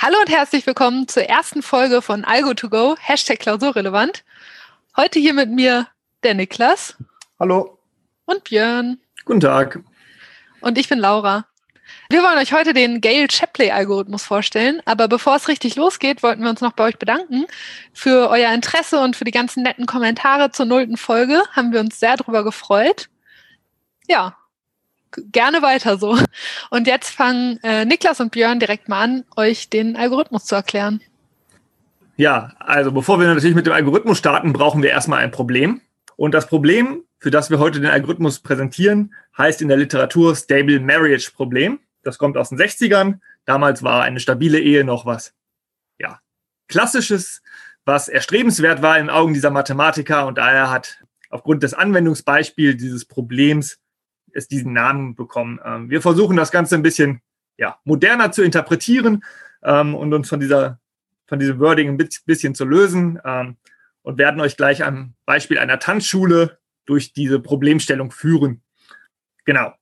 Hallo und herzlich willkommen zur ersten Folge von Algo2Go, Hashtag Klausurrelevant. Heute hier mit mir der Niklas. Hallo. Und Björn. Guten Tag. Und ich bin Laura. Wir wollen euch heute den Gale-Shapley-Algorithmus vorstellen, aber bevor es richtig losgeht, wollten wir uns noch bei euch bedanken für euer Interesse und für die ganzen netten Kommentare zur nullten Folge. Haben wir uns sehr darüber gefreut. Ja, gerne weiter so. Und jetzt fangen äh, Niklas und Björn direkt mal an, euch den Algorithmus zu erklären. Ja, also bevor wir natürlich mit dem Algorithmus starten, brauchen wir erstmal ein Problem. Und das Problem, für das wir heute den Algorithmus präsentieren, heißt in der Literatur Stable Marriage Problem. Das kommt aus den 60ern. Damals war eine stabile Ehe noch was, ja, klassisches, was erstrebenswert war in Augen dieser Mathematiker. Und daher hat aufgrund des Anwendungsbeispiels dieses Problems es diesen Namen bekommen. Ähm, wir versuchen das Ganze ein bisschen ja, moderner zu interpretieren ähm, und uns von dieser von diesem Wording ein bisschen zu lösen ähm, und werden euch gleich am Beispiel einer Tanzschule durch diese Problemstellung führen. Genau.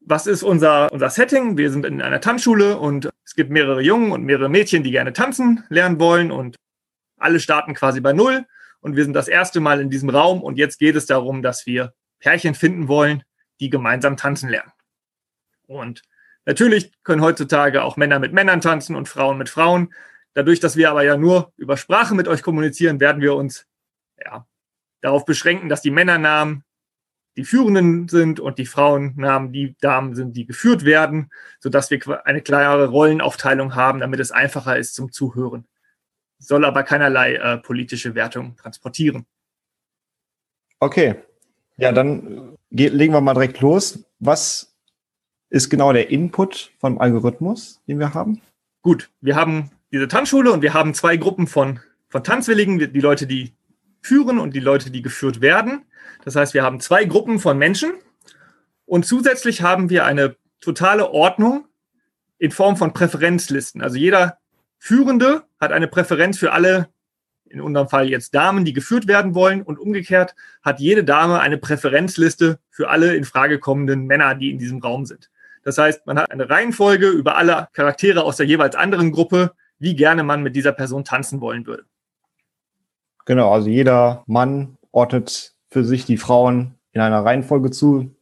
Was ist unser, unser Setting? Wir sind in einer Tanzschule und es gibt mehrere Jungen und mehrere Mädchen, die gerne tanzen lernen wollen und alle starten quasi bei Null und wir sind das erste Mal in diesem Raum und jetzt geht es darum, dass wir Pärchen finden wollen, die gemeinsam tanzen lernen. Und natürlich können heutzutage auch Männer mit Männern tanzen und Frauen mit Frauen. Dadurch, dass wir aber ja nur über Sprache mit euch kommunizieren, werden wir uns ja, darauf beschränken, dass die Männernamen die Führenden sind und die Frauennamen die Damen sind, die geführt werden, sodass wir eine klare Rollenaufteilung haben, damit es einfacher ist zum Zuhören. Soll aber keinerlei äh, politische Wertung transportieren. Okay, ja, dann legen wir mal direkt los. Was ist genau der Input vom Algorithmus, den wir haben? Gut, wir haben diese Tanzschule und wir haben zwei Gruppen von, von Tanzwilligen, die Leute, die führen und die Leute, die geführt werden. Das heißt, wir haben zwei Gruppen von Menschen und zusätzlich haben wir eine totale Ordnung in Form von Präferenzlisten. Also jeder Führende hat eine Präferenz für alle in unserem Fall jetzt Damen, die geführt werden wollen. Und umgekehrt hat jede Dame eine Präferenzliste für alle in Frage kommenden Männer, die in diesem Raum sind. Das heißt, man hat eine Reihenfolge über alle Charaktere aus der jeweils anderen Gruppe, wie gerne man mit dieser Person tanzen wollen würde. Genau, also jeder Mann ordnet für sich die Frauen in einer Reihenfolge zu,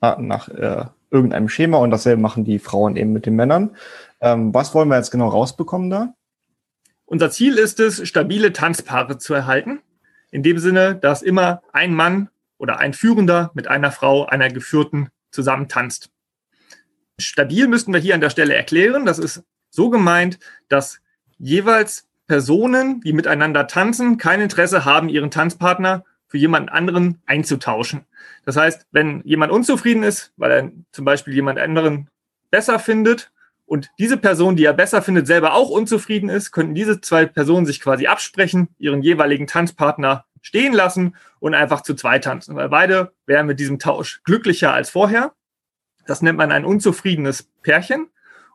nach äh, irgendeinem Schema und dasselbe machen die Frauen eben mit den Männern. Ähm, was wollen wir jetzt genau rausbekommen da? Unser Ziel ist es, stabile Tanzpaare zu erhalten. In dem Sinne, dass immer ein Mann oder ein Führender mit einer Frau, einer Geführten zusammen tanzt. Stabil müssten wir hier an der Stelle erklären. Das ist so gemeint, dass jeweils Personen, die miteinander tanzen, kein Interesse haben, ihren Tanzpartner für jemanden anderen einzutauschen. Das heißt, wenn jemand unzufrieden ist, weil er zum Beispiel jemand anderen besser findet, und diese Person, die er besser findet, selber auch unzufrieden ist, könnten diese zwei Personen sich quasi absprechen, ihren jeweiligen Tanzpartner stehen lassen und einfach zu zweit tanzen, weil beide wären mit diesem Tausch glücklicher als vorher. Das nennt man ein unzufriedenes Pärchen.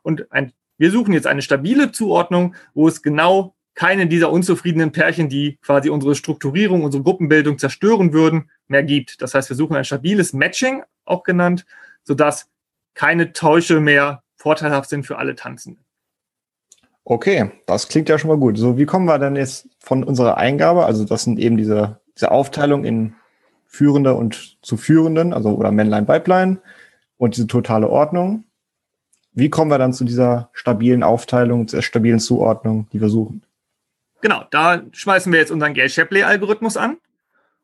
Und ein, wir suchen jetzt eine stabile Zuordnung, wo es genau keine dieser unzufriedenen Pärchen, die quasi unsere Strukturierung, unsere Gruppenbildung zerstören würden, mehr gibt. Das heißt, wir suchen ein stabiles Matching, auch genannt, sodass keine Täusche mehr vorteilhaft sind für alle Tanzenden. Okay, das klingt ja schon mal gut. So, wie kommen wir denn jetzt von unserer Eingabe, also das sind eben diese, diese Aufteilung in Führende und zu Führenden, also oder Männlein, Weiblein und diese totale Ordnung. Wie kommen wir dann zu dieser stabilen Aufteilung, zur stabilen Zuordnung, die wir suchen? Genau, da schmeißen wir jetzt unseren Gale-Shapley-Algorithmus an.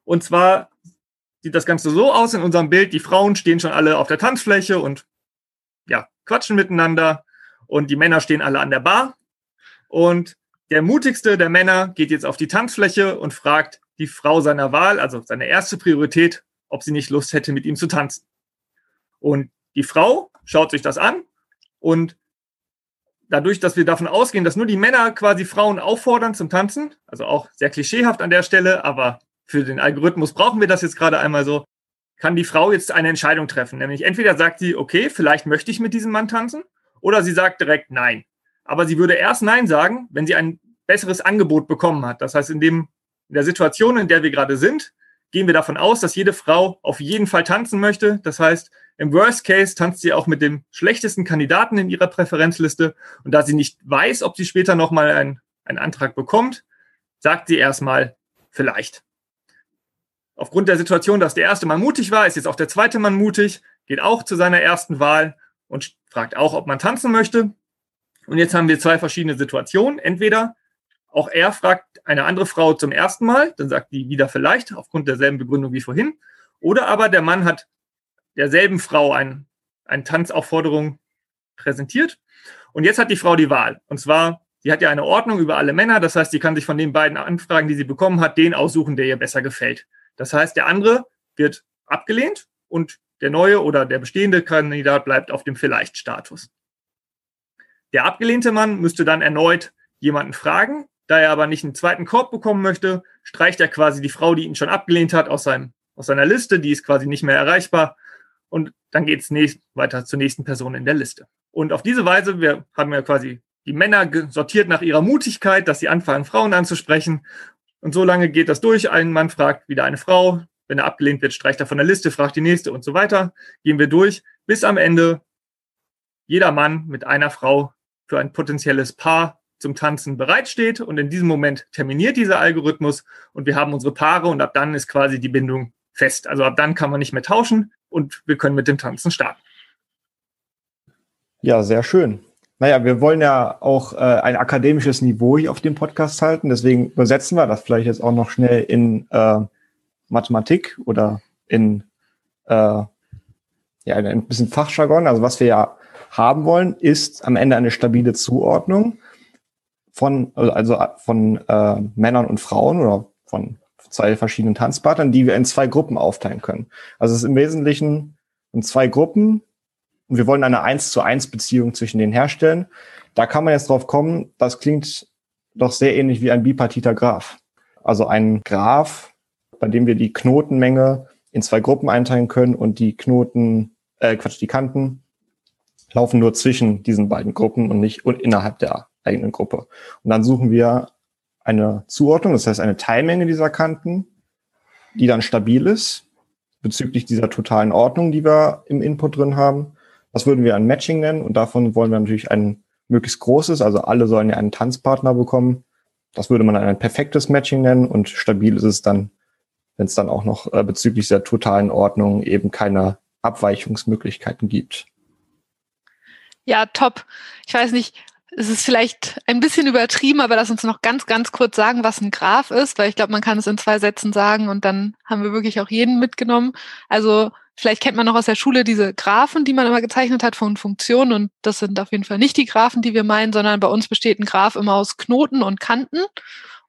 Und zwar sieht das Ganze so aus in unserem Bild, die Frauen stehen schon alle auf der Tanzfläche und ja, quatschen miteinander und die Männer stehen alle an der Bar. Und der mutigste der Männer geht jetzt auf die Tanzfläche und fragt die Frau seiner Wahl, also seine erste Priorität, ob sie nicht Lust hätte, mit ihm zu tanzen. Und die Frau schaut sich das an und dadurch, dass wir davon ausgehen, dass nur die Männer quasi Frauen auffordern zum Tanzen, also auch sehr klischeehaft an der Stelle, aber für den Algorithmus brauchen wir das jetzt gerade einmal so, kann die Frau jetzt eine Entscheidung treffen. Nämlich entweder sagt sie, okay, vielleicht möchte ich mit diesem Mann tanzen, oder sie sagt direkt nein. Aber sie würde erst nein sagen, wenn sie ein besseres Angebot bekommen hat. Das heißt, in, dem, in der Situation, in der wir gerade sind, gehen wir davon aus, dass jede Frau auf jeden Fall tanzen möchte. Das heißt, Im Worst Case tanzt sie auch mit dem schlechtesten Kandidaten in ihrer Präferenzliste. Und da sie nicht weiß, ob sie später nochmal einen, einen Antrag bekommt, sagt sie erstmal vielleicht. Aufgrund der Situation, dass der erste Mann mutig war, ist jetzt auch der zweite Mann mutig, geht auch zu seiner ersten Wahl und fragt auch, ob man tanzen möchte. Und jetzt haben wir zwei verschiedene Situationen. Entweder auch er fragt eine andere Frau zum ersten Mal, dann sagt die wieder vielleicht, aufgrund derselben Begründung wie vorhin. Oder aber der Mann hat derselben Frau ein, eine Tanzaufforderung präsentiert. Und jetzt hat die Frau die Wahl. Und zwar, sie hat ja eine Ordnung über alle Männer. Das heißt, sie kann sich von den beiden Anfragen, die sie bekommen hat, den aussuchen, der ihr besser gefällt. Das heißt, der andere wird abgelehnt und der neue oder der bestehende Kandidat bleibt auf dem Vielleicht-Status. Der abgelehnte Mann müsste dann erneut jemanden fragen. Da er aber nicht einen zweiten Korb bekommen möchte, streicht er quasi die Frau, die ihn schon abgelehnt hat, aus, seinem, aus seiner Liste. Die ist quasi nicht mehr erreichbar. Und dann geht es weiter zur nächsten Person in der Liste. Und auf diese Weise, wir haben ja quasi die Männer sortiert nach ihrer Mutigkeit, dass sie anfangen, Frauen anzusprechen. Und so lange geht das durch. Ein Mann fragt wieder eine Frau. Wenn er abgelehnt wird, streicht er von der Liste, fragt die nächste und so weiter. Gehen wir durch, bis am Ende jeder Mann mit einer Frau für ein potenzielles Paar zum Tanzen bereitsteht. Und in diesem Moment terminiert dieser Algorithmus und wir haben unsere Paare und ab dann ist quasi die Bindung fest. Also ab dann kann man nicht mehr tauschen und wir können mit dem Tanzen starten. Ja, sehr schön. Naja, wir wollen ja auch äh, ein akademisches Niveau hier auf dem Podcast halten. Deswegen übersetzen wir das vielleicht jetzt auch noch schnell in äh, Mathematik oder in äh, ja, ein bisschen Fachjargon. Also was wir ja haben wollen, ist am Ende eine stabile Zuordnung von, also von äh, Männern und Frauen oder von zwei verschiedenen Tanzpartnern, die wir in zwei Gruppen aufteilen können. Also es ist im Wesentlichen in zwei Gruppen und wir wollen eine eins zu eins Beziehung zwischen denen herstellen. Da kann man jetzt drauf kommen, das klingt doch sehr ähnlich wie ein bipartiter Graph. Also ein Graph, bei dem wir die Knotenmenge in zwei Gruppen einteilen können und die Knoten, äh, Quatsch, die Kanten laufen nur zwischen diesen beiden Gruppen und nicht innerhalb der eigenen Gruppe. Und dann suchen wir eine Zuordnung, das heißt eine Teilmenge dieser Kanten, die dann stabil ist bezüglich dieser totalen Ordnung, die wir im Input drin haben. Das würden wir ein Matching nennen und davon wollen wir natürlich ein möglichst großes, also alle sollen ja einen Tanzpartner bekommen. Das würde man ein perfektes Matching nennen und stabil ist es dann, wenn es dann auch noch äh, bezüglich der totalen Ordnung eben keine Abweichungsmöglichkeiten gibt. Ja, top. Ich weiß nicht, es ist vielleicht ein bisschen übertrieben, aber lass uns noch ganz, ganz kurz sagen, was ein Graph ist, weil ich glaube, man kann es in zwei Sätzen sagen und dann haben wir wirklich auch jeden mitgenommen. Also vielleicht kennt man noch aus der Schule diese Graphen, die man immer gezeichnet hat von Funktionen und das sind auf jeden Fall nicht die Graphen, die wir meinen, sondern bei uns besteht ein Graph immer aus Knoten und Kanten.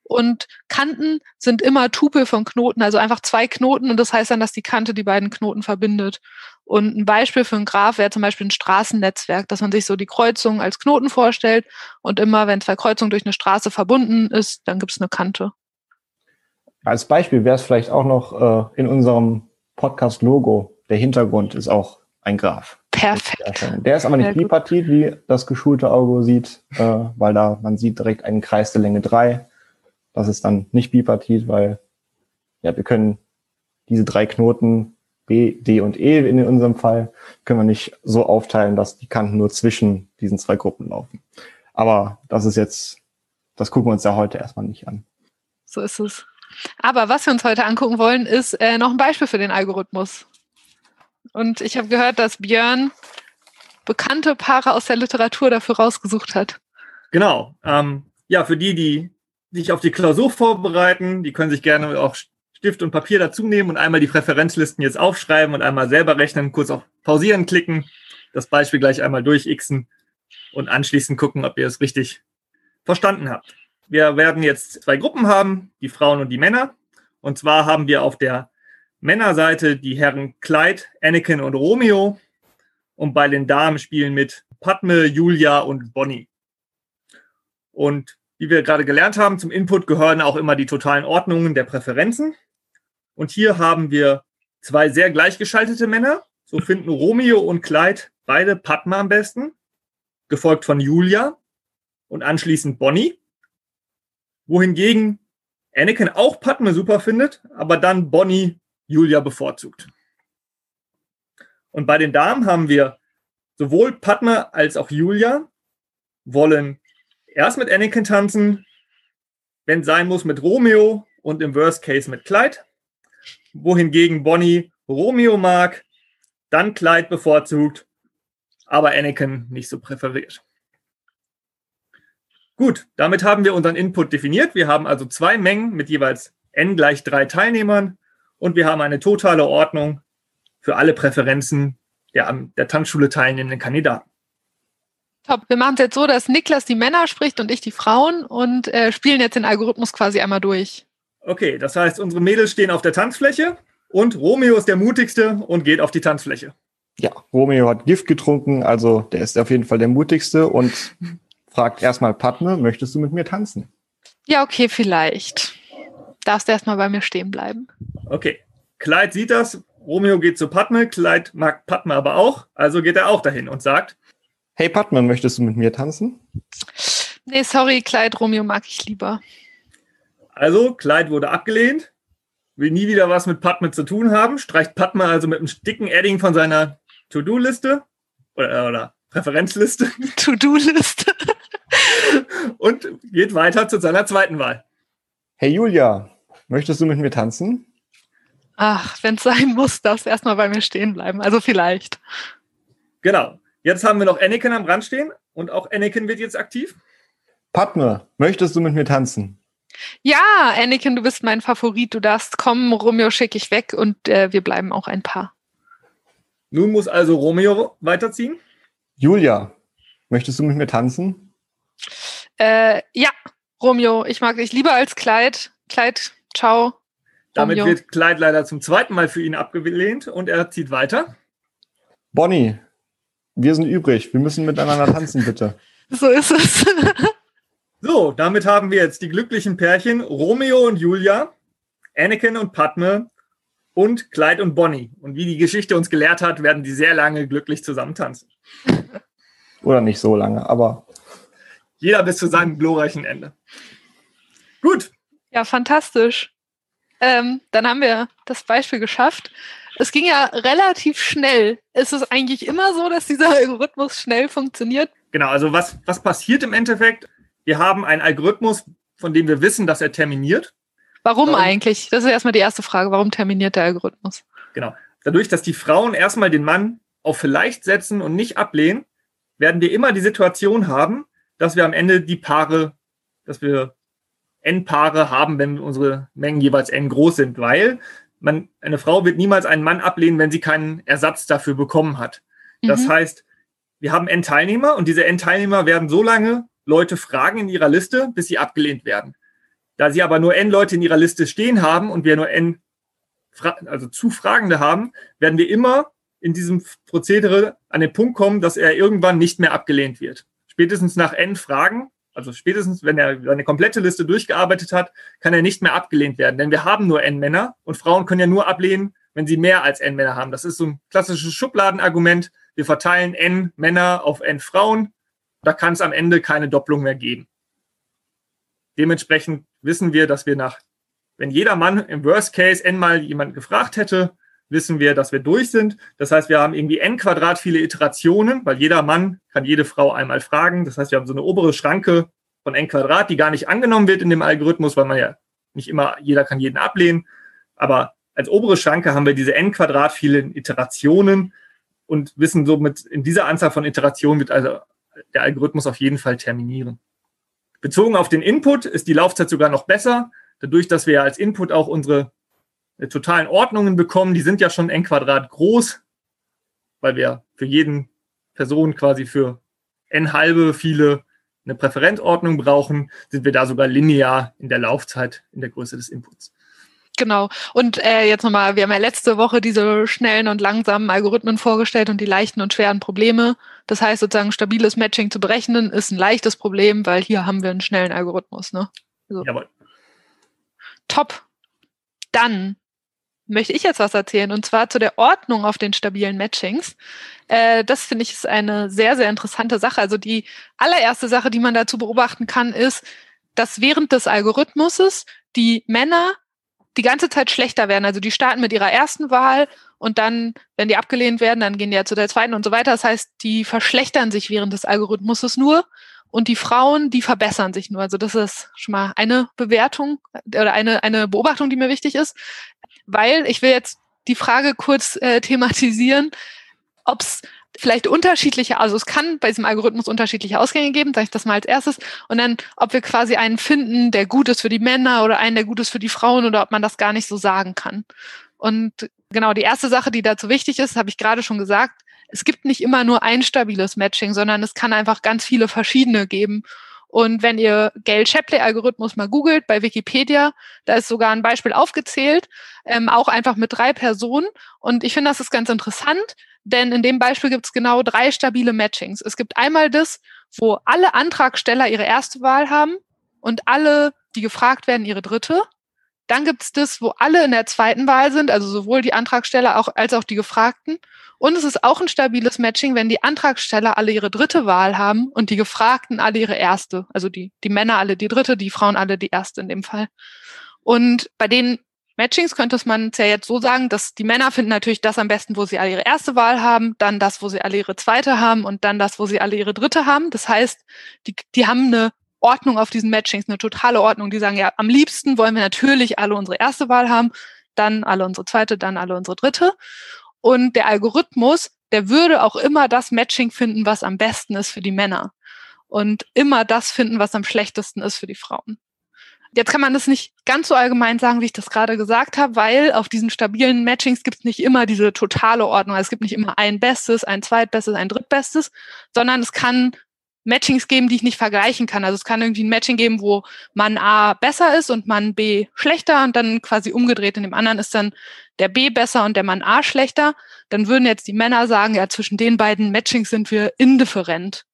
Und Kanten sind immer Tupel von Knoten, also einfach zwei Knoten und das heißt dann, dass die Kante die beiden Knoten verbindet. Und ein Beispiel für ein Graph wäre zum Beispiel ein Straßennetzwerk, dass man sich so die Kreuzung als Knoten vorstellt und immer, wenn zwei Kreuzungen durch eine Straße verbunden ist, dann gibt es eine Kante. Als Beispiel wäre es vielleicht auch noch äh, in unserem Podcast-Logo. Der Hintergrund ist auch ein Graph. Perfekt. Der ist aber nicht bipartit, wie das geschulte Auge sieht, äh, weil da man sieht direkt einen Kreis der Länge drei. Das ist dann nicht bipartit, weil ja, wir können diese drei Knoten B, D und E in unserem Fall, können wir nicht so aufteilen, dass die Kanten nur zwischen diesen zwei Gruppen laufen. Aber das ist jetzt, das gucken wir uns ja heute erstmal nicht an. So ist es. Aber was wir uns heute angucken wollen, ist äh, noch ein Beispiel für den Algorithmus. Und ich habe gehört, dass Björn bekannte Paare aus der Literatur dafür rausgesucht hat. Genau. Ähm, ja, für die, die sich auf die Klausur vorbereiten, die können sich gerne auch Stift und Papier dazu nehmen und einmal die Präferenzlisten jetzt aufschreiben und einmal selber rechnen, kurz auf Pausieren klicken, das Beispiel gleich einmal durchixen und anschließend gucken, ob ihr es richtig verstanden habt. Wir werden jetzt zwei Gruppen haben, die Frauen und die Männer. Und zwar haben wir auf der Männerseite die Herren Clyde, Anakin und Romeo. Und bei den Damen spielen mit Padme, Julia und Bonnie. Und wie wir gerade gelernt haben, zum Input gehören auch immer die totalen Ordnungen der Präferenzen. Und hier haben wir zwei sehr gleichgeschaltete Männer. So finden Romeo und Clyde beide Padma am besten, gefolgt von Julia und anschließend Bonnie. Wohingegen Anakin auch Padme super findet, aber dann Bonnie Julia bevorzugt. Und bei den Damen haben wir sowohl Padma als auch Julia wollen erst mit Anakin tanzen, wenn sein muss mit Romeo und im Worst Case mit Clyde. Wohingegen Bonnie Romeo mag, dann Clyde bevorzugt, aber Anakin nicht so präferiert. Gut, damit haben wir unseren Input definiert. Wir haben also zwei Mengen mit jeweils n gleich drei Teilnehmern und wir haben eine totale Ordnung für alle Präferenzen der an der Tanzschule teilnehmenden Kandidaten. Top. Wir machen es jetzt so, dass Niklas die Männer spricht und ich die Frauen und äh, spielen jetzt den Algorithmus quasi einmal durch. Okay, das heißt, unsere Mädels stehen auf der Tanzfläche und Romeo ist der mutigste und geht auf die Tanzfläche. Ja, Romeo hat Gift getrunken, also der ist auf jeden Fall der mutigste und fragt erstmal Padme, möchtest du mit mir tanzen? Ja, okay, vielleicht. Darfst du erstmal bei mir stehen bleiben. Okay. Clyde sieht das, Romeo geht zu Padme, Clyde mag Padme aber auch, also geht er auch dahin und sagt, Hey Padme, möchtest du mit mir tanzen? Nee, sorry, Clyde, Romeo mag ich lieber. Also, Clyde wurde abgelehnt, will nie wieder was mit Padme zu tun haben, streicht Padme also mit einem dicken Edding von seiner To-Do-Liste oder, oder Präferenzliste. To-Do-Liste. und geht weiter zu seiner zweiten Wahl. Hey Julia, möchtest du mit mir tanzen? Ach, wenn es sein muss, darfst du erstmal bei mir stehen bleiben. Also vielleicht. Genau. Jetzt haben wir noch Anakin am Rand stehen und auch Anakin wird jetzt aktiv. Padme, möchtest du mit mir tanzen? Ja, Anakin, du bist mein Favorit. Du darfst kommen, Romeo schicke ich weg und äh, wir bleiben auch ein Paar. Nun muss also Romeo weiterziehen. Julia, möchtest du mit mir tanzen? Äh, ja, Romeo, ich mag dich lieber als Kleid. Kleid, ciao. Damit Romeo. wird Clyde leider zum zweiten Mal für ihn abgelehnt und er zieht weiter. Bonnie, wir sind übrig. Wir müssen miteinander tanzen, bitte. So ist es. So, damit haben wir jetzt die glücklichen Pärchen Romeo und Julia, Anakin und Padme und Clyde und Bonnie. Und wie die Geschichte uns gelehrt hat, werden die sehr lange glücklich zusammen tanzen. Oder nicht so lange, aber Jeder bis zu seinem glorreichen Ende. Gut, ja, fantastisch. Ähm, dann haben wir das Beispiel geschafft. Es ging ja relativ schnell. Ist es eigentlich immer so, dass dieser Algorithmus schnell funktioniert? genau. Also was, was passiert im Endeffekt? Wir haben einen Algorithmus, von dem wir wissen, dass er terminiert. Warum Warum? eigentlich? Das ist erstmal die erste Frage. Warum terminiert der Algorithmus? Genau. Dadurch, dass die Frauen erstmal den Mann auf vielleicht setzen und nicht ablehnen, werden wir immer die Situation haben, dass wir am Ende die Paare, dass wir N-Paare haben, wenn unsere Mengen jeweils N groß sind, weil man, eine Frau wird niemals einen Mann ablehnen, wenn sie keinen Ersatz dafür bekommen hat. Das Mhm. heißt, wir haben N-Teilnehmer und diese N-Teilnehmer werden so lange Leute fragen in ihrer Liste, bis sie abgelehnt werden. Da sie aber nur N Leute in ihrer Liste stehen haben und wir nur N, also zu Fragende haben, werden wir immer in diesem Prozedere an den Punkt kommen, dass er irgendwann nicht mehr abgelehnt wird. Spätestens nach N Fragen, also spätestens, wenn er seine komplette Liste durchgearbeitet hat, kann er nicht mehr abgelehnt werden. Denn wir haben nur N Männer und Frauen können ja nur ablehnen, wenn sie mehr als N Männer haben. Das ist so ein klassisches Schubladenargument. Wir verteilen N Männer auf N Frauen. Da kann es am Ende keine Doppelung mehr geben. Dementsprechend wissen wir, dass wir nach, wenn jeder Mann im Worst Case n mal jemand gefragt hätte, wissen wir, dass wir durch sind. Das heißt, wir haben irgendwie n Quadrat viele Iterationen, weil jeder Mann kann jede Frau einmal fragen. Das heißt, wir haben so eine obere Schranke von n Quadrat, die gar nicht angenommen wird in dem Algorithmus, weil man ja nicht immer, jeder kann jeden ablehnen. Aber als obere Schranke haben wir diese n Quadrat vielen Iterationen und wissen somit, in dieser Anzahl von Iterationen wird also der Algorithmus auf jeden Fall terminieren. Bezogen auf den Input ist die Laufzeit sogar noch besser, dadurch, dass wir als Input auch unsere totalen Ordnungen bekommen. Die sind ja schon n Quadrat groß, weil wir für jeden Person quasi für n halbe viele eine Präferenzordnung brauchen, sind wir da sogar linear in der Laufzeit in der Größe des Inputs. Genau. Und äh, jetzt nochmal, wir haben ja letzte Woche diese schnellen und langsamen Algorithmen vorgestellt und die leichten und schweren Probleme. Das heißt, sozusagen stabiles Matching zu berechnen, ist ein leichtes Problem, weil hier haben wir einen schnellen Algorithmus. Ne? So. Jawohl. Top. Dann möchte ich jetzt was erzählen und zwar zu der Ordnung auf den stabilen Matchings. Äh, das finde ich ist eine sehr, sehr interessante Sache. Also die allererste Sache, die man dazu beobachten kann, ist, dass während des Algorithmuses die Männer die ganze Zeit schlechter werden. Also die starten mit ihrer ersten Wahl und dann, wenn die abgelehnt werden, dann gehen die ja zu der zweiten und so weiter. Das heißt, die verschlechtern sich während des Algorithmuses nur und die Frauen, die verbessern sich nur. Also das ist schon mal eine Bewertung oder eine, eine Beobachtung, die mir wichtig ist, weil ich will jetzt die Frage kurz äh, thematisieren, ob es vielleicht unterschiedliche, also es kann bei diesem Algorithmus unterschiedliche Ausgänge geben, sage ich das mal als erstes, und dann, ob wir quasi einen finden, der gut ist für die Männer oder einen, der gut ist für die Frauen oder ob man das gar nicht so sagen kann. Und genau, die erste Sache, die dazu wichtig ist, habe ich gerade schon gesagt, es gibt nicht immer nur ein stabiles Matching, sondern es kann einfach ganz viele verschiedene geben. Und wenn ihr Gale-Shapley-Algorithmus mal googelt bei Wikipedia, da ist sogar ein Beispiel aufgezählt, ähm, auch einfach mit drei Personen. Und ich finde, das ist ganz interessant, denn in dem Beispiel gibt es genau drei stabile Matchings. Es gibt einmal das, wo alle Antragsteller ihre erste Wahl haben und alle, die gefragt werden, ihre dritte. Dann gibt es das, wo alle in der zweiten Wahl sind, also sowohl die Antragsteller auch, als auch die Gefragten. Und es ist auch ein stabiles Matching, wenn die Antragsteller alle ihre dritte Wahl haben und die Gefragten alle ihre erste. Also die, die Männer alle die dritte, die Frauen alle die erste in dem Fall. Und bei den Matchings könnte man es ja jetzt so sagen, dass die Männer finden natürlich das am besten, wo sie alle ihre erste Wahl haben, dann das, wo sie alle ihre zweite haben und dann das, wo sie alle ihre dritte haben. Das heißt, die, die haben eine Ordnung auf diesen Matchings, eine totale Ordnung. Die sagen, ja, am liebsten wollen wir natürlich alle unsere erste Wahl haben, dann alle unsere zweite, dann alle unsere dritte. Und der Algorithmus, der würde auch immer das Matching finden, was am besten ist für die Männer. Und immer das finden, was am schlechtesten ist für die Frauen. Jetzt kann man das nicht ganz so allgemein sagen, wie ich das gerade gesagt habe, weil auf diesen stabilen Matchings gibt es nicht immer diese totale Ordnung. Also es gibt nicht immer ein Bestes, ein Zweitbestes, ein Drittbestes, sondern es kann Matchings geben, die ich nicht vergleichen kann. Also es kann irgendwie ein Matching geben, wo Mann A besser ist und Mann B schlechter und dann quasi umgedreht. In dem anderen ist dann der B besser und der Mann A schlechter. Dann würden jetzt die Männer sagen, ja, zwischen den beiden Matchings sind wir indifferent.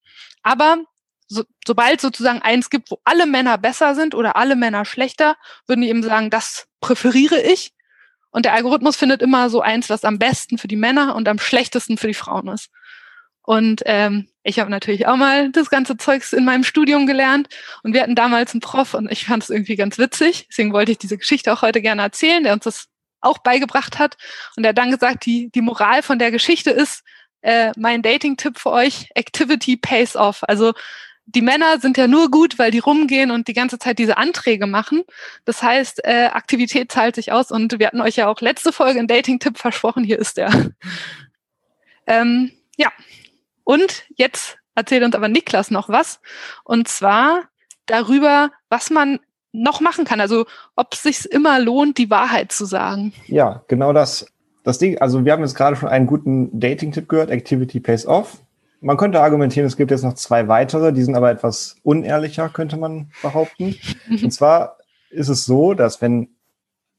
Aber so, sobald sozusagen eins gibt, wo alle Männer besser sind oder alle Männer schlechter, würden die eben sagen, das präferiere ich. Und der Algorithmus findet immer so eins, was am besten für die Männer und am schlechtesten für die Frauen ist. Und ähm, ich habe natürlich auch mal das ganze Zeugs in meinem Studium gelernt und wir hatten damals einen Prof und ich fand es irgendwie ganz witzig. Deswegen wollte ich diese Geschichte auch heute gerne erzählen, der uns das auch beigebracht hat. Und er hat dann gesagt, die, die Moral von der Geschichte ist, äh, mein Dating-Tipp für euch, Activity pays off. Also die Männer sind ja nur gut, weil die rumgehen und die ganze Zeit diese Anträge machen. Das heißt, äh, Aktivität zahlt sich aus und wir hatten euch ja auch letzte Folge einen Dating-Tipp versprochen. Hier ist der. ähm, ja, und jetzt erzählt uns aber Niklas noch was. Und zwar darüber, was man noch machen kann. Also ob es sich immer lohnt, die Wahrheit zu sagen. Ja, genau das. Das Ding, also wir haben jetzt gerade schon einen guten Dating-Tipp gehört, Activity Pays Off man könnte argumentieren, es gibt jetzt noch zwei weitere, die sind aber etwas unehrlicher, könnte man behaupten. Und zwar ist es so, dass wenn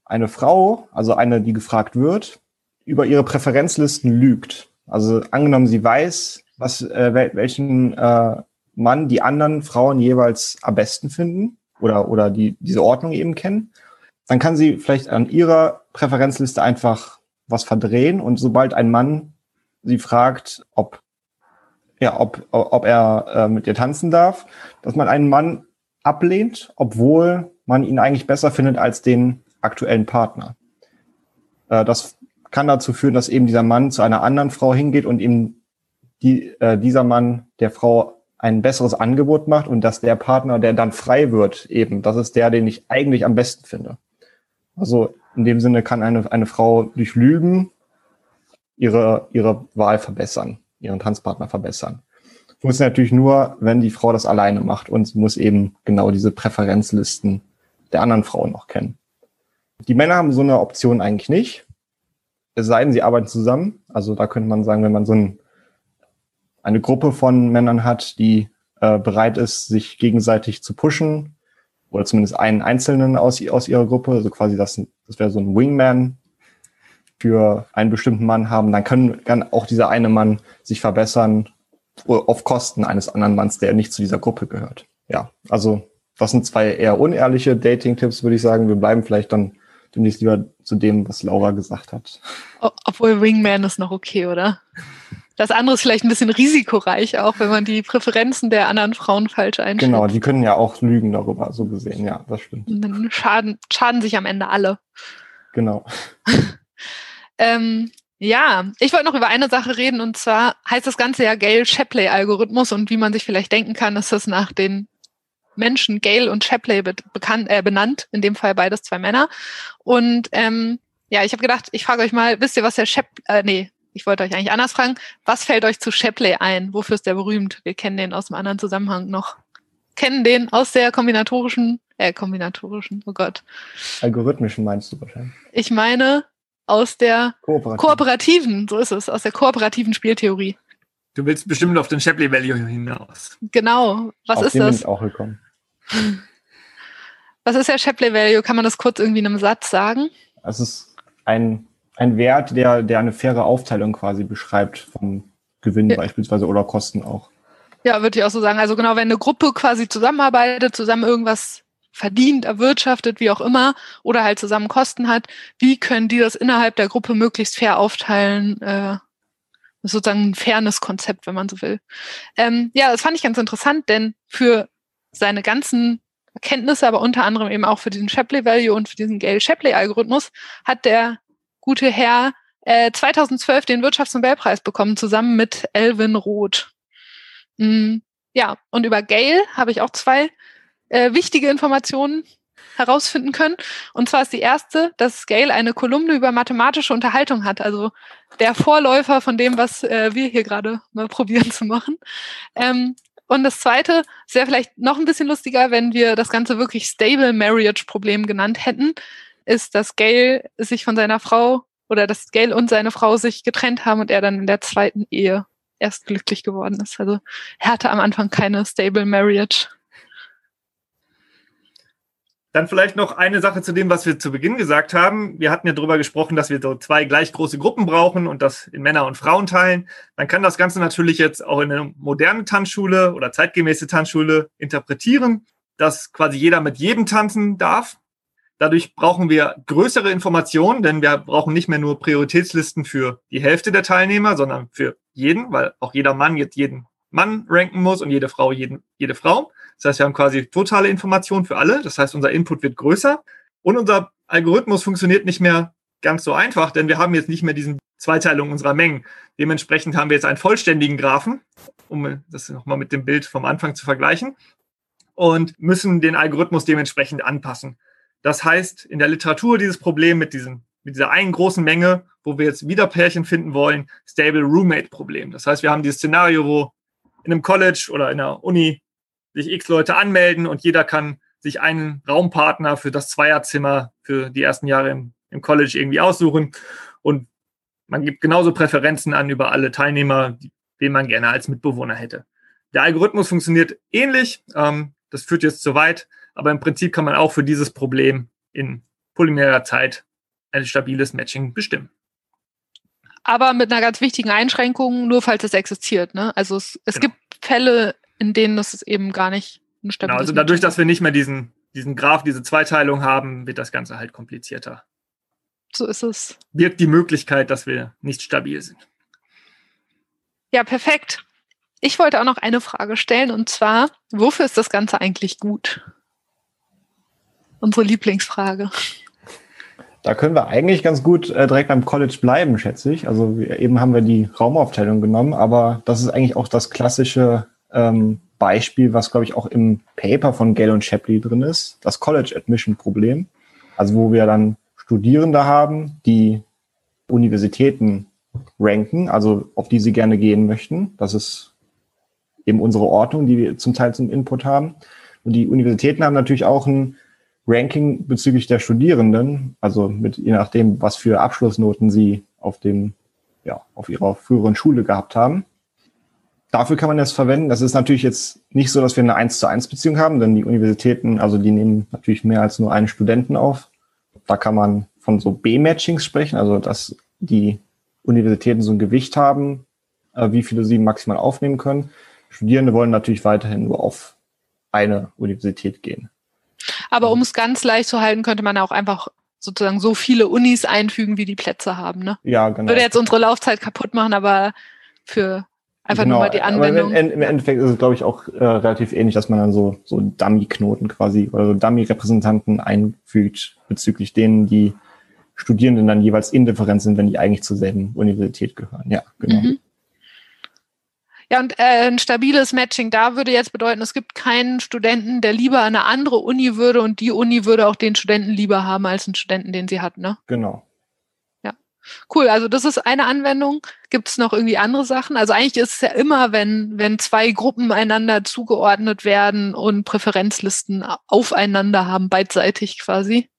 eine Frau, also eine, die gefragt wird, über ihre Präferenzlisten lügt, also angenommen, sie weiß, was, äh, welchen äh, Mann die anderen Frauen jeweils am besten finden oder, oder die diese Ordnung eben kennen, dann kann sie vielleicht an ihrer Präferenzliste einfach was verdrehen und sobald ein Mann sie fragt, ob ja, ob, ob er äh, mit ihr tanzen darf, dass man einen Mann ablehnt, obwohl man ihn eigentlich besser findet als den aktuellen Partner. Äh, das kann dazu führen, dass eben dieser Mann zu einer anderen Frau hingeht und ihm die, äh, dieser Mann der Frau ein besseres Angebot macht und dass der Partner, der dann frei wird, eben, das ist der, den ich eigentlich am besten finde. Also in dem Sinne kann eine, eine Frau durch Lügen ihre, ihre Wahl verbessern ihren Tanzpartner verbessern. Funktioniert natürlich nur, wenn die Frau das alleine macht und muss eben genau diese Präferenzlisten der anderen Frauen noch kennen. Die Männer haben so eine Option eigentlich nicht. Es sei denn, sie arbeiten zusammen. Also da könnte man sagen, wenn man so ein, eine Gruppe von Männern hat, die äh, bereit ist, sich gegenseitig zu pushen, oder zumindest einen Einzelnen aus, aus ihrer Gruppe, also quasi das, das wäre so ein Wingman, für einen bestimmten Mann haben, dann kann, kann auch dieser eine Mann sich verbessern auf Kosten eines anderen Manns, der nicht zu dieser Gruppe gehört. Ja, also das sind zwei eher unehrliche Dating-Tipps, würde ich sagen. Wir bleiben vielleicht dann demnächst lieber zu dem, was Laura gesagt hat. Obwohl Wingman ist noch okay, oder? Das andere ist vielleicht ein bisschen risikoreich, auch wenn man die Präferenzen der anderen Frauen falsch einschätzt. Genau, die können ja auch lügen darüber, so gesehen, ja, das stimmt. Und dann schaden, schaden sich am Ende alle. Genau. ähm, ja, ich wollte noch über eine Sache reden und zwar heißt das Ganze ja Gale-Shapley-Algorithmus und wie man sich vielleicht denken kann, ist das nach den Menschen Gale und Shapley be bekannt, äh, benannt, in dem Fall beides zwei Männer. Und ähm, ja, ich habe gedacht, ich frage euch mal, wisst ihr, was der Shep, äh, nee, ich wollte euch eigentlich anders fragen, was fällt euch zu Shapley ein? Wofür ist der berühmt? Wir kennen den aus einem anderen Zusammenhang noch. Kennen den aus der kombinatorischen, äh, kombinatorischen, oh Gott. Algorithmischen meinst du wahrscheinlich. Ich meine aus der Kooperativ. kooperativen, so ist es, aus der kooperativen Spieltheorie. Du willst bestimmt auf den Shapley Value hinaus. Genau. Was Auf ist den bin das? ich auch gekommen. Was ist der Shapley Value? Kann man das kurz irgendwie in einem Satz sagen? Es ist ein, ein Wert, der, der eine faire Aufteilung quasi beschreibt vom Gewinn Ja. beispielsweise oder Kosten auch. Ja, würde ich auch so sagen. Also genau, wenn eine Gruppe quasi zusammenarbeitet, zusammen irgendwas verdient, erwirtschaftet, wie auch immer, oder halt zusammen Kosten hat, wie können die das innerhalb der Gruppe möglichst fair aufteilen? Äh, das ist sozusagen ein Fairness-Konzept, wenn man so will. Ähm, ja, das fand ich ganz interessant, denn für seine ganzen Erkenntnisse, aber unter anderem eben auch für diesen Shapley Value und für diesen Gale-Shapley-Algorithmus hat der gute Herr äh, 2012 den Wirtschaftsnobelpreis bekommen, zusammen mit Elvin Roth. Mm, ja, und über Gale habe ich auch zwei äh, wichtige Informationen herausfinden können. Und zwar ist die erste, dass Gale eine Kolumne über mathematische Unterhaltung hat, also der Vorläufer von dem, was äh, wir hier gerade mal probieren zu machen. Ähm, und das zweite, es wäre vielleicht noch ein bisschen lustiger, wenn wir das Ganze wirklich Stable Marriage Problem genannt hätten, ist, dass Gail sich von seiner Frau oder dass Gail und seine Frau sich getrennt haben und er dann in der zweiten Ehe erst glücklich geworden ist. Also er hatte am Anfang keine Stable Marriage. Dann vielleicht noch eine Sache zu dem, was wir zu Beginn gesagt haben. Wir hatten ja darüber gesprochen, dass wir so zwei gleich große Gruppen brauchen und das in Männer und Frauen teilen. Man kann das Ganze natürlich jetzt auch in eine moderne Tanzschule oder zeitgemäße Tanzschule interpretieren, dass quasi jeder mit jedem tanzen darf. Dadurch brauchen wir größere Informationen, denn wir brauchen nicht mehr nur Prioritätslisten für die Hälfte der Teilnehmer, sondern für jeden, weil auch jeder Mann jetzt jeden Mann ranken muss und jede Frau jeden, jede Frau. Das heißt, wir haben quasi totale Informationen für alle. Das heißt, unser Input wird größer und unser Algorithmus funktioniert nicht mehr ganz so einfach, denn wir haben jetzt nicht mehr diesen Zweiteilung unserer Mengen. Dementsprechend haben wir jetzt einen vollständigen Graphen, um das nochmal mit dem Bild vom Anfang zu vergleichen, und müssen den Algorithmus dementsprechend anpassen. Das heißt, in der Literatur dieses Problem mit, diesem, mit dieser einen großen Menge, wo wir jetzt wieder Pärchen finden wollen, Stable Roommate Problem. Das heißt, wir haben dieses Szenario, wo in einem College oder in einer Uni sich x Leute anmelden und jeder kann sich einen Raumpartner für das Zweierzimmer für die ersten Jahre im, im College irgendwie aussuchen. Und man gibt genauso Präferenzen an über alle Teilnehmer, wen man gerne als Mitbewohner hätte. Der Algorithmus funktioniert ähnlich. Ähm, das führt jetzt zu weit. Aber im Prinzip kann man auch für dieses Problem in polymerer Zeit ein stabiles Matching bestimmen. Aber mit einer ganz wichtigen Einschränkung, nur falls es existiert. Ne? Also es, es Genau. gibt Fälle, in denen das eben gar nicht ein Genau, stabiles also dadurch, dass wir nicht mehr diesen, diesen Graph, diese Zweiteilung haben, wird das Ganze halt komplizierter. So ist es. Birgt die Möglichkeit, dass wir nicht stabil sind. Ja, perfekt. Ich wollte auch noch eine Frage stellen und zwar, wofür ist das Ganze eigentlich gut? Unsere Lieblingsfrage. Da können wir eigentlich ganz gut äh, direkt beim College bleiben, schätze ich. Also wir, eben haben wir die Raumaufteilung genommen, aber das ist eigentlich auch das klassische ähm, Beispiel, was, glaube ich, auch im Paper von Gale und Shapley drin ist, das College Admission Problem. Also wo wir dann Studierende haben, die Universitäten ranken, also auf die sie gerne gehen möchten. Das ist eben unsere Ordnung, die wir zum Teil zum Input haben. Und die Universitäten haben natürlich auch ein Ranking bezüglich der Studierenden, also mit je nachdem, was für Abschlussnoten sie auf dem, ja, auf ihrer früheren Schule gehabt haben. Dafür kann man das verwenden. Das ist natürlich jetzt nicht so, dass wir eine 1 zu 1 Beziehung haben, denn die Universitäten, also die nehmen natürlich mehr als nur einen Studenten auf. Da kann man von so B-Matchings sprechen, also dass die Universitäten so ein Gewicht haben, äh, wie viele sie maximal aufnehmen können. Studierende wollen natürlich weiterhin nur auf eine Universität gehen. Aber um es ganz leicht zu halten, könnte man auch einfach sozusagen so viele Unis einfügen, wie die Plätze haben. Ne? Ja, genau. Würde jetzt unsere Laufzeit kaputt machen, aber für einfach genau, nur mal die Anwendung. Im, im, Endeffekt ist es, glaube ich, auch äh, relativ ähnlich, dass man dann so, so Dummy-Knoten quasi oder so Dummy-Repräsentanten einfügt bezüglich denen, die Studierenden dann jeweils indifferent sind, wenn die eigentlich zur selben Universität gehören. Ja, genau. Mhm. Ja, und äh, ein stabiles Matching, da würde jetzt bedeuten, es gibt keinen Studenten, der lieber an eine andere Uni würde und die Uni würde auch den Studenten lieber haben als einen Studenten, den sie hat, ne? Genau. Ja. Cool, also das ist eine Anwendung. Gibt es noch irgendwie andere Sachen? Also eigentlich ist es ja immer, wenn, wenn zwei Gruppen einander zugeordnet werden und Präferenzlisten aufeinander haben, beidseitig quasi.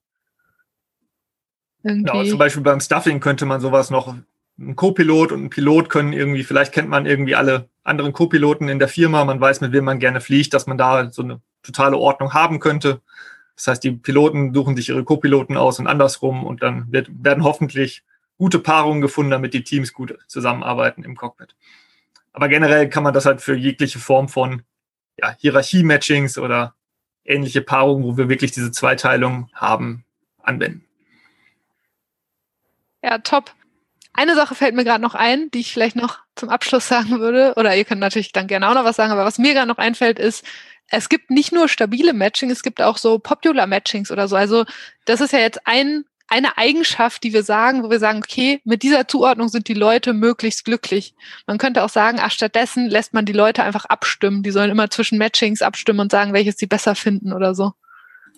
Irgendwie. Genau, zum Beispiel beim Stuffing könnte man sowas noch ein Co-Pilot und ein Pilot können irgendwie, vielleicht kennt man irgendwie alle anderen Co-Piloten in der Firma, man weiß, mit wem man gerne fliegt, dass man da so eine totale Ordnung haben könnte. Das heißt, die Piloten suchen sich ihre Co-Piloten aus und andersrum und dann wird, werden hoffentlich gute Paarungen gefunden, damit die Teams gut zusammenarbeiten im Cockpit. Aber generell kann man das halt für jegliche Form von ja, Hierarchie-Matchings oder ähnliche Paarungen, wo wir wirklich diese Zweiteilung haben, anwenden. Ja, top. Eine Sache fällt mir gerade noch ein, die ich vielleicht noch zum Abschluss sagen würde, oder ihr könnt natürlich dann gerne auch noch was sagen, aber was mir gerade noch einfällt, ist, es gibt nicht nur stabile Matching, es gibt auch so Popular Matchings oder so. Also das ist ja jetzt ein, eine Eigenschaft, die wir sagen, wo wir sagen, okay, mit dieser Zuordnung sind die Leute möglichst glücklich. Man könnte auch sagen, ach, stattdessen lässt man die Leute einfach abstimmen. Die sollen immer zwischen Matchings abstimmen und sagen, welches sie besser finden oder so.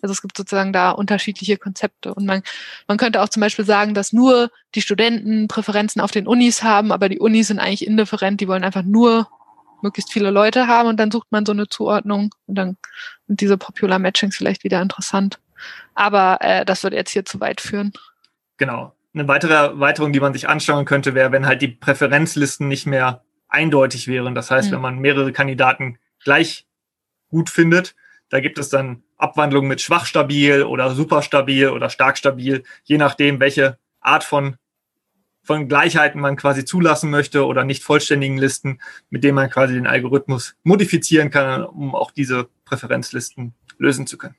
Also es gibt sozusagen da unterschiedliche Konzepte. Und man, man könnte auch zum Beispiel sagen, dass nur die Studenten Präferenzen auf den Unis haben, aber die Unis sind eigentlich indifferent, die wollen einfach nur möglichst viele Leute haben und dann sucht man so eine Zuordnung und dann sind diese Popular Matchings vielleicht wieder interessant. Aber äh, das würde jetzt hier zu weit führen. Genau. Eine weitere Erweiterung, die man sich anschauen könnte, wäre, wenn halt die Präferenzlisten nicht mehr eindeutig wären. Das heißt, mhm. wenn man mehrere Kandidaten gleich gut findet, da gibt es dann Abwandlungen mit schwach stabil oder super stabil oder stark stabil, je nachdem, welche Art von, von Gleichheiten man quasi zulassen möchte oder nicht vollständigen Listen, mit denen man quasi den Algorithmus modifizieren kann, um auch diese Präferenzlisten lösen zu können.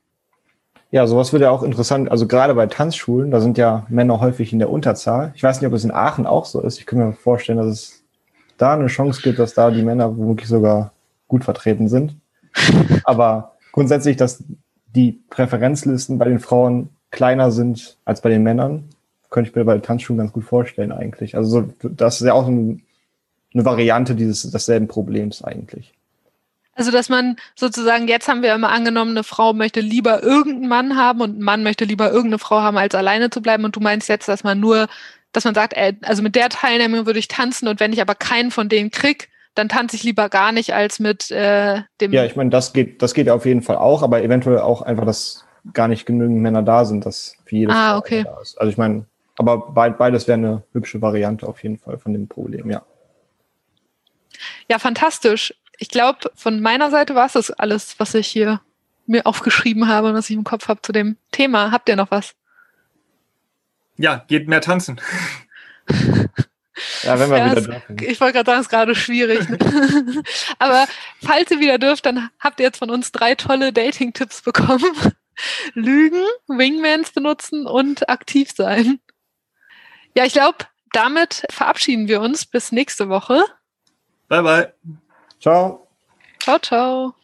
Ja, sowas wird ja auch interessant. Also gerade bei Tanzschulen, da sind ja Männer häufig in der Unterzahl. Ich weiß nicht, ob es in Aachen auch so ist. Ich kann mir vorstellen, dass es da eine Chance gibt, dass da die Männer womöglich sogar gut vertreten sind. Aber grundsätzlich, dass die Präferenzlisten bei den Frauen kleiner sind als bei den Männern, könnte ich mir bei Tanzschulen ganz gut vorstellen eigentlich. Also das ist ja auch ein, eine Variante dieses desselben Problems eigentlich. Also, dass man sozusagen, jetzt haben wir immer angenommen, eine Frau möchte lieber irgendeinen Mann haben und ein Mann möchte lieber irgendeine Frau haben, als alleine zu bleiben. Und du meinst jetzt, dass man nur, dass man sagt, ey, also mit der Teilnehmung würde ich tanzen und wenn ich aber keinen von denen krieg, dann tanze ich lieber gar nicht als mit äh, dem. Ja, ich meine, das geht, das geht auf jeden Fall auch, aber eventuell auch einfach, dass gar nicht genügend Männer da sind, dass für jedes ah, okay. da ist. Also ich meine, aber beides wäre eine hübsche Variante auf jeden Fall von dem Problem, ja. Ja, fantastisch. Ich glaube, von meiner Seite war es das alles, was ich hier mir aufgeschrieben habe und was ich im Kopf habe zu dem Thema. Habt ihr noch was? Ja, geht mehr tanzen. Ja, wenn wir ja, wieder dürfen. Ich wollte gerade sagen, es ist gerade schwierig. Aber falls ihr wieder dürft, dann habt ihr jetzt von uns drei tolle Dating-Tipps bekommen. Lügen, Wingmans benutzen und aktiv sein. Ja, ich glaube, damit verabschieden wir uns bis nächste Woche. Bye, bye. Ciao. Ciao, ciao.